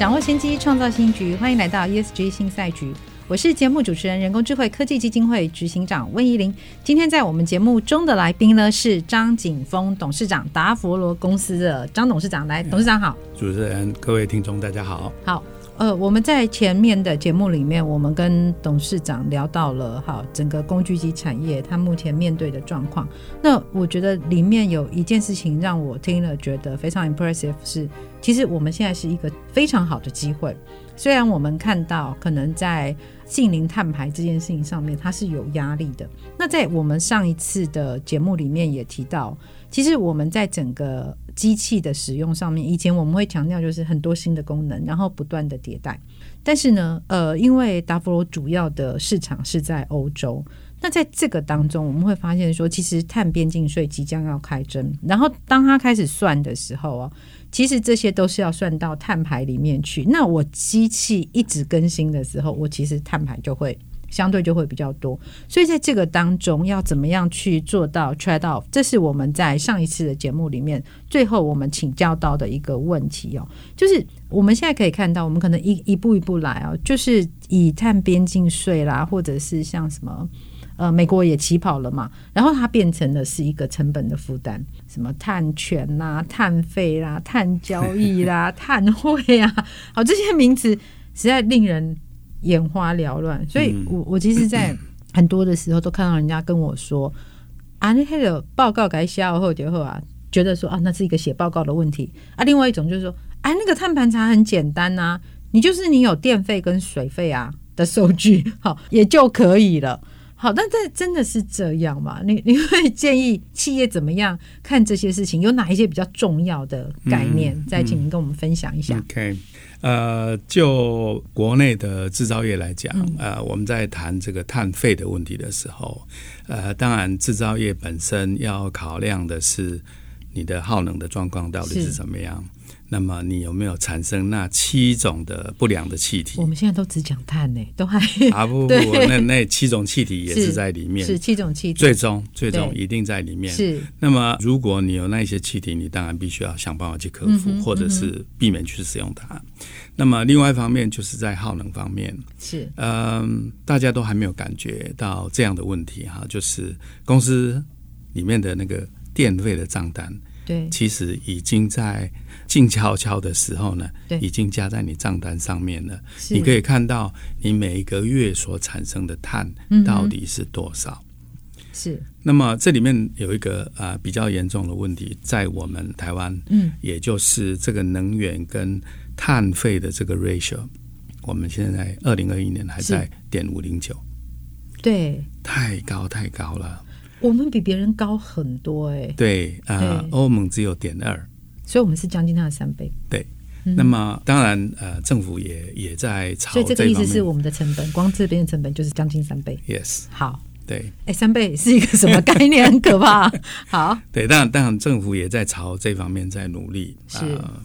掌握先机，创造新局。欢迎来到 ESG 新赛局。我是节目主持人、人工智慧科技基金会执行长温怡玲。今天在我们节目中的来宾呢是张景峰董事长，达佛罗公司的张董事长。来，董事长好。主持人、各位听众，大家好。好。呃，我们在前面的节目里面，我们跟董事长聊到了哈，整个工具机产业它目前面对的状况。那我觉得里面有一件事情让我听了觉得非常 impressive，是其实我们现在是一个非常好的机会。虽然我们看到可能在净零碳排这件事情上面它是有压力的。那在我们上一次的节目里面也提到，其实我们在整个机器的使用上面，以前我们会强调就是很多新的功能，然后不断的迭代。但是呢，呃，因为达芙罗主要的市场是在欧洲，那在这个当中，我们会发现说，其实碳边境税即将要开征，然后当它开始算的时候哦，其实这些都是要算到碳排里面去。那我机器一直更新的时候，我其实碳排就会。相对就会比较多，所以在这个当中要怎么样去做到 trade off？这是我们在上一次的节目里面最后我们请教到的一个问题哦，就是我们现在可以看到，我们可能一一步一步来哦，就是以碳边境税啦，或者是像什么呃，美国也起跑了嘛，然后它变成的是一个成本的负担，什么碳权啦、碳费啦、碳交易啦、碳汇啊，好，这些名词实在令人。眼花缭乱，所以我我其实，在 很多的时候都看到人家跟我说：“啊，那个报告改写后就后啊，觉得说啊，那是一个写报告的问题啊。”另外一种就是说：“哎、啊，那个碳盘查很简单呐、啊，你就是你有电费跟水费啊的收据，好也就可以了。”好，但这真的是这样吗？你你会建议企业怎么样看这些事情？有哪一些比较重要的概念？嗯、再请您跟我们分享一下。OK。呃，就国内的制造业来讲，嗯、呃，我们在谈这个碳费的问题的时候，呃，当然制造业本身要考量的是你的耗能的状况到底是怎么样。那么你有没有产生那七种的不良的气体？我们现在都只讲碳呢，都还啊不不不，那那七种气体也是在里面，是，是七种气体，最终最终一定在里面。是。那么如果你有那些气体，你当然必须要想办法去克服，嗯、或者是避免去使用它。嗯、那么另外一方面就是在耗能方面，是嗯、呃，大家都还没有感觉到这样的问题哈，就是公司里面的那个电费的账单，对，其实已经在。静悄悄的时候呢，对，已经加在你账单上面了。你可以看到你每一个月所产生的碳到底是多少。嗯、是。那么这里面有一个啊、呃、比较严重的问题，在我们台湾，嗯，也就是这个能源跟碳费的这个 ratio，我们现在二零二一年还在点五零九，对，太高太高了。我们比别人高很多哎、欸。对啊，呃、欧盟只有点二。所以，我们是将近它的三倍。对，那么当然，呃，政府也也在朝。所以，这个意思是我们的成本，光这边的成本就是将近三倍。Yes。好。对。哎，三倍是一个什么概念？很可怕。好。对，当然，当然，政府也在朝这方面在努力。是。呃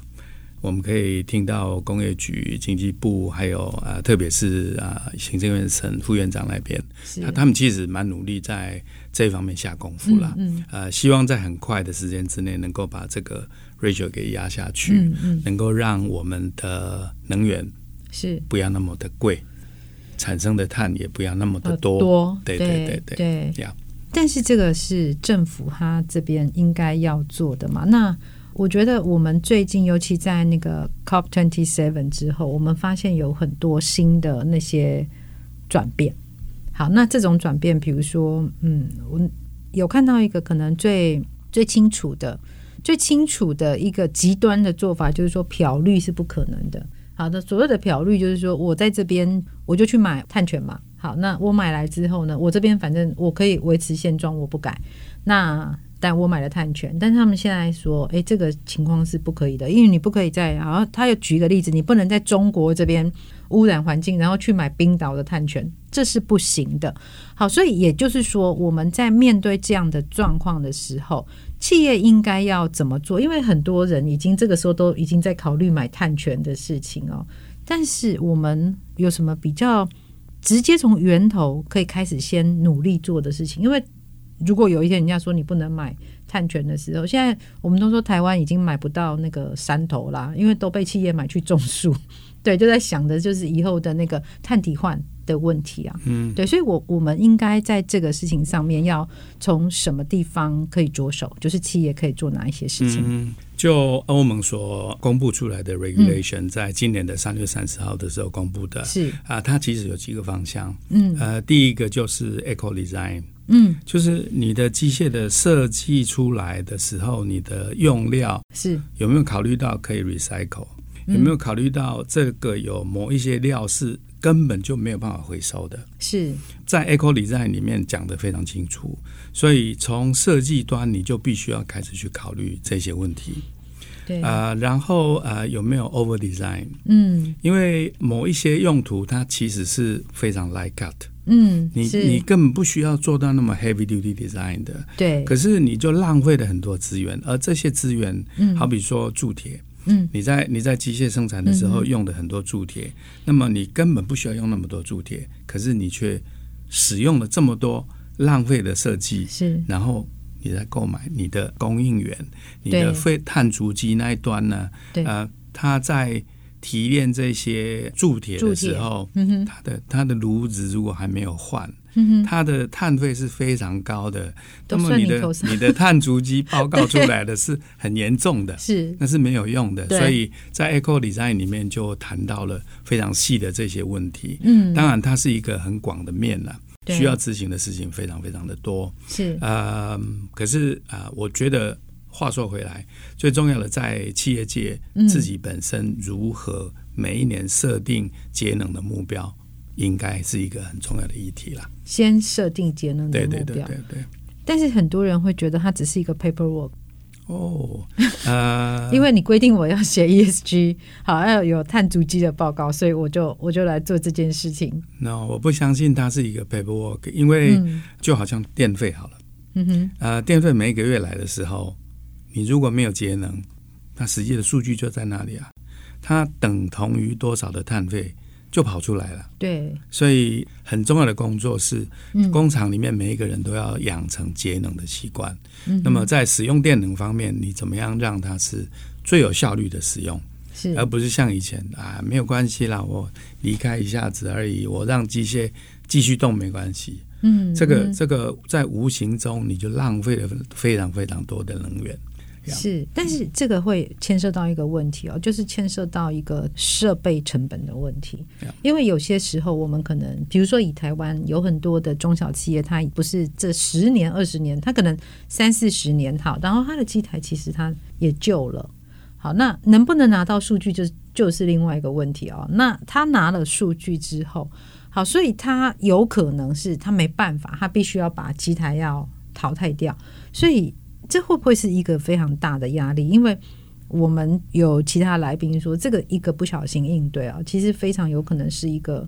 我们可以听到工业局、经济部，还有啊，特别是啊，行政院省副院长那边，他他们其实蛮努力在这方面下功夫了。嗯，嗯呃，希望在很快的时间之内，能够把这个 ratio 给压下去，能够让我们的能源是不要那么的贵，产生的碳也不要那么的多。多，对对对对，对。但是这个是政府他这边应该要做的嘛？那我觉得我们最近，尤其在那个 COP twenty seven 之后，我们发现有很多新的那些转变。好，那这种转变，比如说，嗯，我有看到一个可能最最清楚的、最清楚的一个极端的做法，就是说漂绿是不可能的。好的，所谓的漂绿就是说我在这边我就去买碳权嘛。好，那我买来之后呢，我这边反正我可以维持现状，我不改。那但我买了碳权，但是他们现在说，哎，这个情况是不可以的，因为你不可以在，然后他又举一个例子，你不能在中国这边污染环境，然后去买冰岛的碳权，这是不行的。好，所以也就是说，我们在面对这样的状况的时候，企业应该要怎么做？因为很多人已经这个时候都已经在考虑买碳权的事情哦，但是我们有什么比较直接从源头可以开始先努力做的事情？因为如果有一天人家说你不能买碳权的时候，现在我们都说台湾已经买不到那个山头啦，因为都被企业买去种树。对，就在想的就是以后的那个碳抵换的问题啊。嗯，对，所以我我们应该在这个事情上面要从什么地方可以着手？就是企业可以做哪一些事情？嗯，就欧盟所公布出来的 regulation，在今年的三月三十号的时候公布的，是啊，它其实有几个方向。嗯，呃，第一个就是 eco design。嗯，就是你的机械的设计出来的时候，你的用料是有没有考虑到可以 recycle？有没有考虑到这个有某一些料是根本就没有办法回收的？是在 eco design 里面讲的非常清楚，所以从设计端你就必须要开始去考虑这些问题。对啊、呃，然后呃有没有 over design？嗯，因为某一些用途它其实是非常 light cut。嗯，你你根本不需要做到那么 heavy duty design 的，对。可是你就浪费了很多资源，而这些资源，嗯，好比说铸铁，嗯，你在你在机械生产的时候用的很多铸铁，嗯，那么你根本不需要用那么多铸铁，可是你却使用了这么多浪费的设计，是。然后你在购买你的供应源，你的废碳足迹那一端呢？对，呃，它在。提炼这些铸铁的时候，嗯、它的它的炉子如果还没有换，嗯，它的碳费是非常高的。那么你的你，你的碳足迹报告出来的是很严重的，是那是没有用的。所以在 Eco Design 里面就谈到了非常细的这些问题。嗯，当然它是一个很广的面了，需要执行的事情非常非常的多。是啊、呃，可是啊、呃，我觉得。话说回来，最重要的在企业界自己本身如何每一年设定节能的目标，应该是一个很重要的议题了。先设定节能的目标，对对对对对。但是很多人会觉得它只是一个 paperwork。哦，呃，因为你规定我要写 ESG，好要有碳足迹的报告，所以我就我就来做这件事情。No，我不相信它是一个 paperwork，因为就好像电费好了，嗯哼，呃，电费每一个月来的时候。你如果没有节能，那实际的数据就在那里啊，它等同于多少的碳费就跑出来了。对，所以很重要的工作是，工厂里面每一个人都要养成节能的习惯。嗯，那么在使用电能方面，你怎么样让它是最有效率的使用？是，而不是像以前啊，没有关系啦，我离开一下子而已，我让机械继续动没关系。嗯，这个这个在无形中你就浪费了非常非常多的能源。是，但是这个会牵涉到一个问题哦，就是牵涉到一个设备成本的问题。因为有些时候我们可能，比如说以台湾有很多的中小企业，它不是这十年、二十年，它可能三四十年好，然后它的机台其实它也旧了。好，那能不能拿到数据，就就是另外一个问题哦。那他拿了数据之后，好，所以他有可能是他没办法，他必须要把机台要淘汰掉，所以。这会不会是一个非常大的压力？因为我们有其他来宾说，这个一个不小心应对啊，其实非常有可能是一个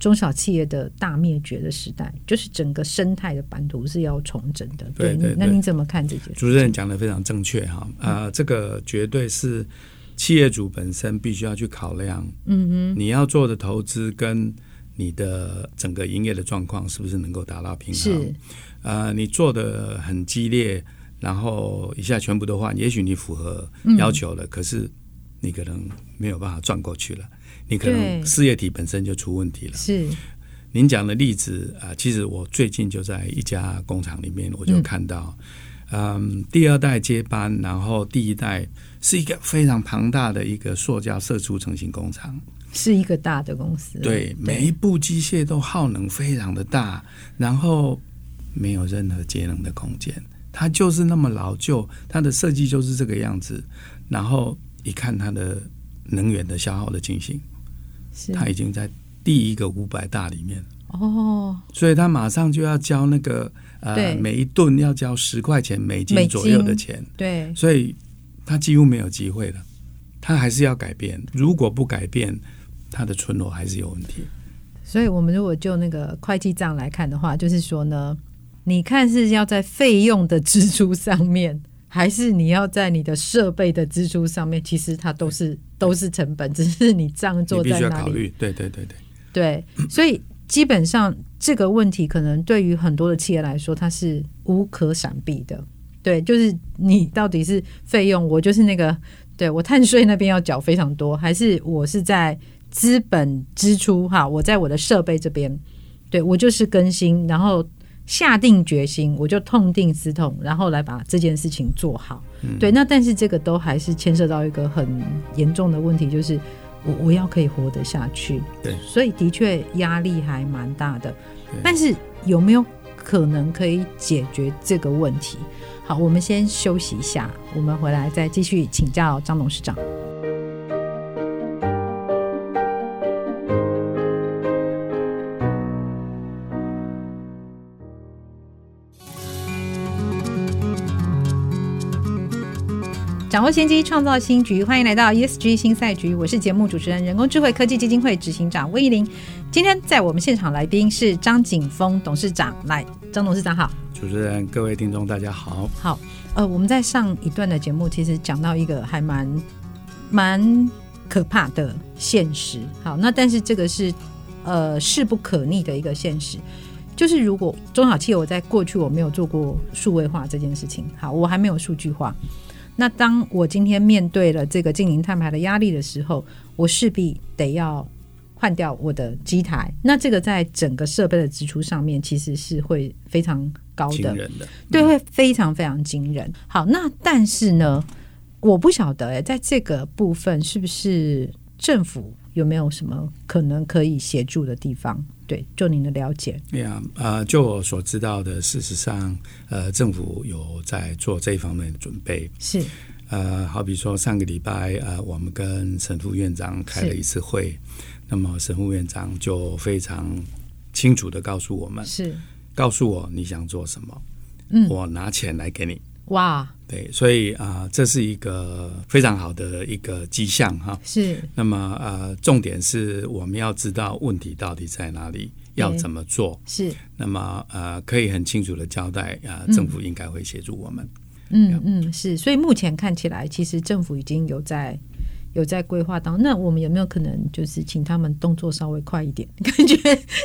中小企业的大灭绝的时代，就是整个生态的版图是要重整的。对，对，对，那你怎么看这件事？主持人讲的非常正确哈，啊、呃，这个绝对是企业主本身必须要去考量。嗯哼，你要做的投资跟你的整个营业的状况是不是能够达到平衡？是，呃，你做的很激烈。然后以下全部都换，也许你符合要求了，嗯，可是你可能没有办法转过去了，你可能事业体本身就出问题了。是，您讲的例子啊，其实我最近就在一家工厂里面，我就看到，嗯，嗯，第二代接班，然后第一代是一个非常庞大的一个塑胶射出成型工厂，是一个大的公司。对，每一部机械都耗能非常的大，然后没有任何节能的空间。它就是那么老旧，它的设计就是这个样子。然后一看它的能源的消耗的情形，它已经在第一个五百大里面哦，所以它马上就要交那个呃，每一吨要交十块钱美金左右的钱，对，所以它几乎没有机会了。它还是要改变，如果不改变，它的存活还是有问题。所以，我们如果就那个会计账来看的话，就是说呢，你看是要在费用的支出上面，还是你要在你的设备的支出上面？其实它都是都是成本，只是你账做在哪里。你必须要考虑。对对对对对，所以基本上这个问题可能对于很多的企业来说，它是无可闪避的。对，就是你到底是费用，我就是那个。对，我碳税那边要缴非常多，还是我是在资本支出哈？我在我的设备这边，对，我就是更新，然后下定决心，我就痛定思痛，然后来把这件事情做好。嗯、对，那但是这个都还是牵涉到一个很严重的问题，就是我我要可以活得下去。对，所以的确压力还蛮大的。但是有没有可能可以解决这个问题？好，我们先休息一下，我们回来再继续请教张董事长。掌握先机，创造新局，欢迎来到 ESG 新赛局。我是节目主持人、人工智慧科技基金会执行长温怡玲。今天在我们现场来宾是张景峰董事长，来，张董事长好。主持人、各位听众，大家好。好，呃，我们在上一段的节目，其实讲到一个还蛮蛮可怕的现实。好，那但是这个是呃势不可逆的一个现实，就是如果中小企业，我在过去我没有做过数位化这件事情，好，我还没有数据化。那当我今天面对了这个净零碳排的压力的时候，我势必得要换掉我的机台。那这个在整个设备的支出上面，其实是会非常。高的，的嗯、对，会非常非常惊人。好，那但是呢，我不晓得哎，在这个部分是不是政府有没有什么可能可以协助的地方？对，就您的了解。对啊，呃，就我所知道的，事实上，呃，政府有在做这一方面的准备。是，呃，好比说上个礼拜，呃，我们跟沈副院长开了一次会，那么沈副院长就非常清楚的告诉我们是。告诉我你想做什么，嗯，我拿钱来给你。哇，对，所以啊、呃，这是一个非常好的一个迹象哈。是。那么呃，重点是我们要知道问题到底在哪里，要怎么做。是。那么呃，可以很清楚的交代啊、呃，政府应该会协助我们。嗯嗯，是。所以目前看起来，其实政府已经有在。有在规划当中，那我们有没有可能就是请他们动作稍微快一点？感觉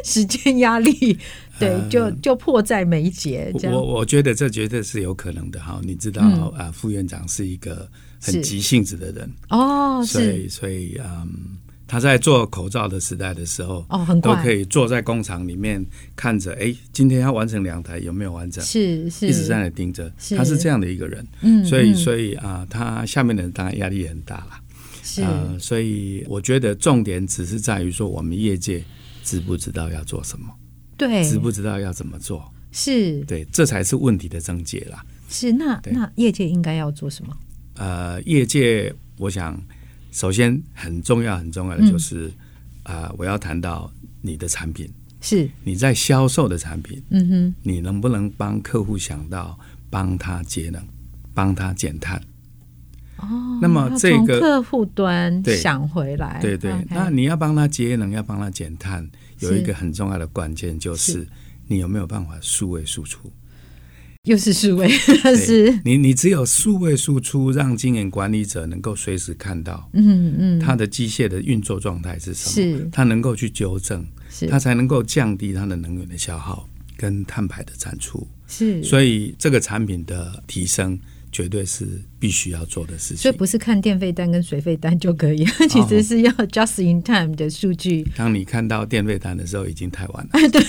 时间压力，对，呃、就就迫在眉睫。这样我我觉得这绝对是有可能的哈。你知道啊、副院长是一个很急性子的人哦，所以所以嗯，他在做口罩的时代的时候哦，很都可以坐在工厂里面看着，哎，今天要完成两台有没有完成？是是，一直在那盯着。是他是这样的一个人，嗯，所以所以啊、呃，他下面的人当然压力也很大了。是呃，所以我觉得重点只是在于说，我们业界知不知道要做什么？对，知不知道要怎么做？是，对，这才是问题的症结啦。是，那那业界应该要做什么？呃，业界，我想首先很重要、很重要的就是，啊、嗯呃，我要谈到你的产品，是你在销售的产品，嗯哼，你能不能帮客户想到帮他节能，帮他减碳？哦，那么这个客户端想回来，对对，那你要帮他节能，要帮他减碳，有一个很重要的关键就是你有没有办法数位输出？又是数位，是你你只有数位输出，让经营管理者能够随时看到，嗯嗯，他的机械的运作状态是什么？是，他能够去纠正，是，他才能够降低他的能源的消耗跟碳排的产出。是，所以这个产品的提升。绝对是必须要做的事情，所以不是看电费单跟水费单就可以，其实是要 just in time 的数据。当你看到电费单的时候，已经太晚了。对，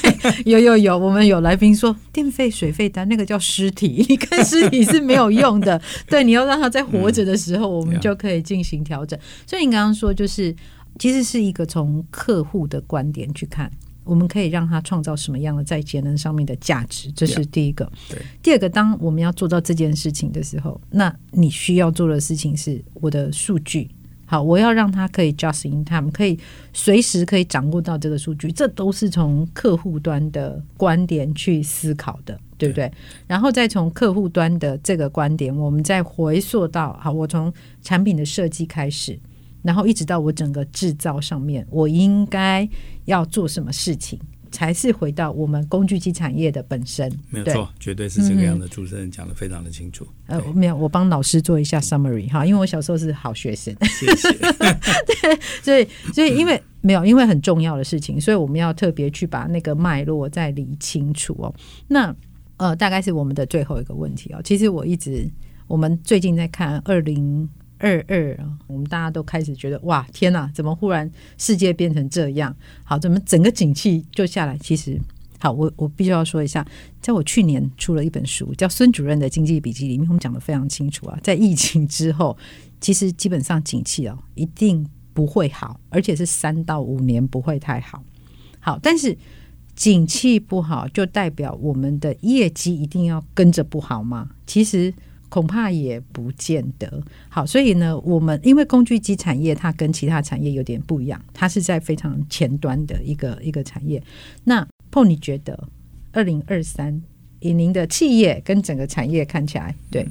有有有，我们有来宾说电费、水费单那个叫尸体，你看尸体是没有用的。对，你要让他在活着的时候，我们就可以进行调整。所以你刚刚说，就是其实是一个从客户的观点去看。我们可以让他创造什么样的在节能上面的价值，这是第一个。对，第二个，当我们要做到这件事情的时候，那你需要做的事情是我的数据。好，我要让他可以 just in time，可以随时可以掌握到这个数据，这都是从客户端的观点去思考的，对不对？对，然后再从客户端的这个观点，我们再回溯到好，我从产品的设计开始，然后一直到我整个制造上面，我应该要做什么事情。才是回到我们工具机产业的本身，没有错，绝对是这个样的。主持人讲的非常的清楚。呃，没有，我帮老师做一下 summary 哈，因为我小时候是好学生。谢谢。对，所以，所以因为没有，因为很重要的事情，所以我们要特别去把那个脉络再理清楚哦。那呃，大概是我们的最后一个问题哦。其实我一直，我们最近在看二零。二二啊，我们大家都开始觉得哇，天哪，怎么忽然世界变成这样？好，怎么整个景气就下来？其实，好，我我必须要说一下，在我去年出了一本书，叫《孙主任的经济笔记》里面，我们讲得非常清楚啊，在疫情之后，其实基本上景气哦，一定不会好，而且是三到五年不会太好。好，但是景气不好，就代表我们的业绩一定要跟着不好吗？其实。恐怕也不见得好，所以呢，我们因为工具机产业它跟其他产业有点不一样，它是在非常前端的一个一个产业。那 Paul，你觉得二零二三以您的企业跟整个产业看起来，对，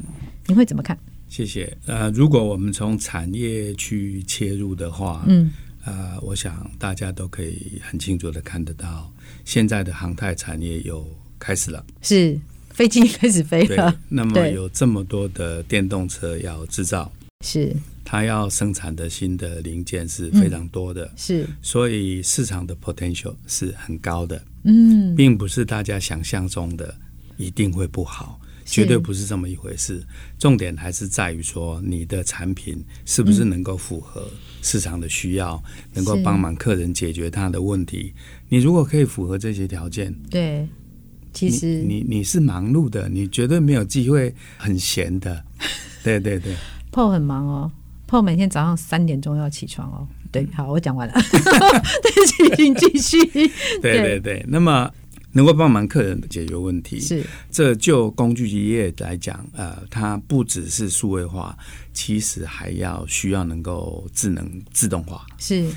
你会怎么看？谢谢。呃，如果我们从产业去切入的话，嗯，呃，我想大家都可以很清楚的看得到，现在的航太产业又开始了，是。飞机开始飞了，那么有这么多的电动车要制造，是。它要生产的新的零件是非常多的，嗯、是，所以市场的 potential 是很高的，嗯，并不是大家想象中的一定会不好，绝对不是这么一回事。重点还是在于说你的产品是不是能够符合市场的需要，嗯、能够帮忙客人解决他的问题。你如果可以符合这些条件，对。其实你你，你是忙碌的，你绝对没有机会很闲的。对对对，Paul 很忙哦，Paul 每天早上三点钟要起床哦。对，好，我讲完了，对，请继续。对对对，那么能够帮忙客人解决问题，是这就工具机业来讲，呃，它不只是数位化，其实还要需要能够智能自动化，是。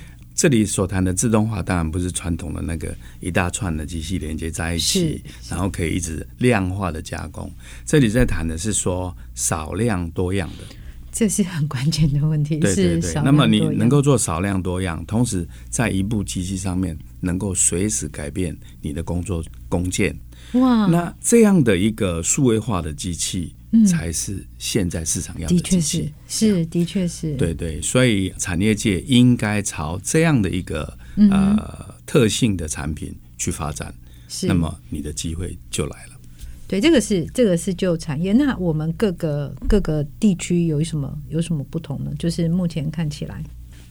这里所谈的自动化，当然不是传统的那个一大串的机器连接在一起，然后可以一直量化的加工。这里在谈的是说少量多样的，这是很关键的问题。对对对。那么你能够做少量多样，同时在一部机器上面能够随时改变你的工作工件。哇，那这样的一个数位化的机器。才是现在市场要的，的确是，是的确是，对对，所以产业界应该朝这样的一个呃特性的产品去发展，是，那么你的机会就来了。对，这个是这个是就产业。那我们各个各个地区有什么有什么不同呢？就是目前看起来。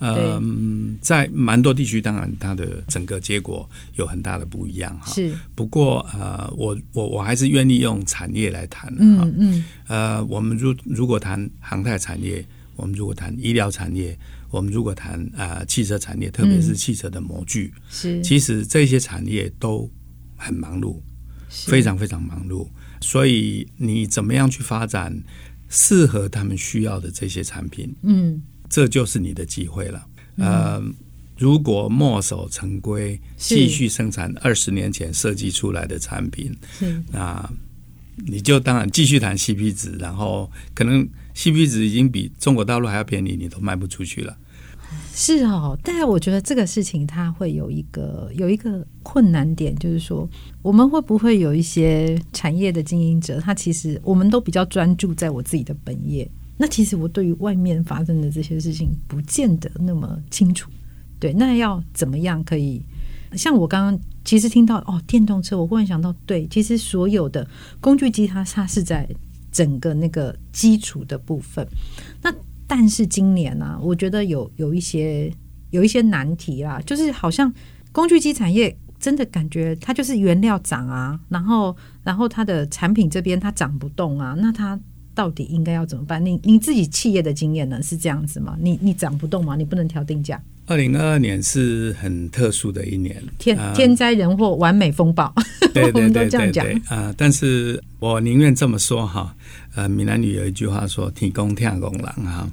嗯，在蛮多地区，当然它的整个结果有很大的不一样哈。是，不过呃，我我我还是愿意用产业来谈。嗯嗯。呃，我们如如果谈航太产业，我们如果谈医疗产业，我们如果谈啊、呃、汽车产业，特别是汽车的模具，是，其实这些产业都很忙碌，非常非常忙碌。所以你怎么样去发展适合他们需要的这些产品？嗯。这就是你的机会了。呃，如果墨守成规，继续生产二十年前设计出来的产品，那你就当然继续谈 CP 值，然后可能 CP 值已经比中国大陆还要便宜，你都卖不出去了。是哦，但是我觉得这个事情它会有一个有一个困难点，就是说我们会不会有一些产业的经营者，他其实我们都比较专注在我自己的本业。那其实我对于外面发生的这些事情不见得那么清楚，对，那要怎么样可以？像我刚刚其实听到哦，电动车，我忽然想到，对，其实所有的工具机它它是在整个那个基础的部分。那但是今年呢、我觉得有有一些有一些难题啦，就是好像工具机产业真的感觉它就是原料涨啊，然后然后它的产品这边它涨不动啊，那它。到底应该要怎么办？你你自己企业的经验呢？是这样子吗？你你涨不动吗？你不能调定价？二零二二年是很特殊的一年，天天灾人祸，完美风暴，对对对对对，我们都这样讲啊、呃！但是我宁愿这么说哈。呃，闽南语有一句话说：“天公天公人哈。”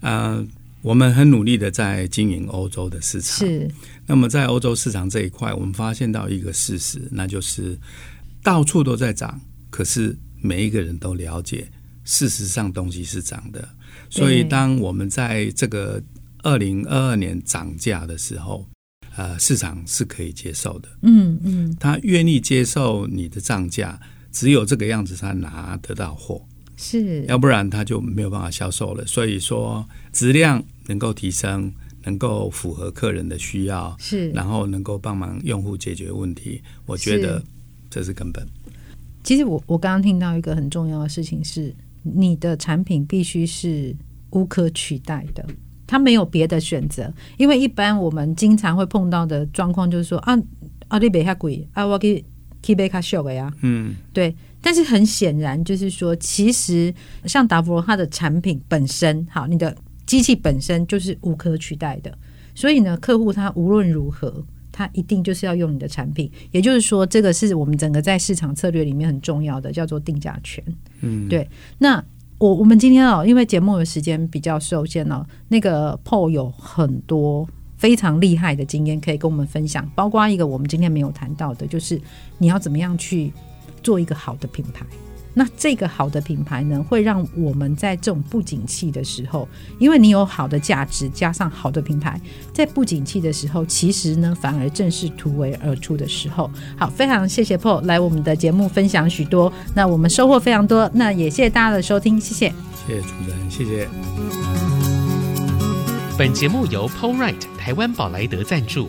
呃，我们很努力的在经营欧洲的市场。是。那么在欧洲市场这一块，我们发现到一个事实，那就是到处都在涨，可是每一个人都了解，事实上东西是涨的。所以当我们在这个二零二二年涨价的时候，呃，市场是可以接受的。嗯嗯，他愿意接受你的涨价，只有这个样子，他拿得到货。是，要不然他就没有办法销售了。所以说，质量能够提升。能够符合客人的需要，是，然后能够帮忙用户解决问题，我觉得这是根本。其实我我刚刚听到一个很重要的事情是，你的产品必须是无可取代的，它没有别的选择。因为一般我们经常会碰到的状况就是说啊啊，你别太贵啊，我给去买卡秀的呀，嗯，对。但是很显然就是说，其实像达芙罗它的产品本身，好，你的。机器本身就是无可取代的，所以呢，客户他无论如何，他一定就是要用你的产品。也就是说，这个是我们整个在市场策略里面很重要的，叫做定价权。嗯，对。那我我们今天哦，因为节目的时间比较受限哦，那个 Paul 有很多非常厉害的经验可以跟我们分享，包括一个我们今天没有谈到的，就是你要怎么样去做一个好的品牌。那这个好的品牌呢，会让我们在这种不景气的时候，因为你有好的价值，加上好的品牌，在不景气的时候，其实呢，反而正是突围而出的时候。好，非常谢谢 Paul 来我们的节目分享许多，那我们收获非常多，那也谢谢大家的收听，谢谢，谢谢主持人，谢谢。本节目由 Paul Wright 台湾宝莱德赞助。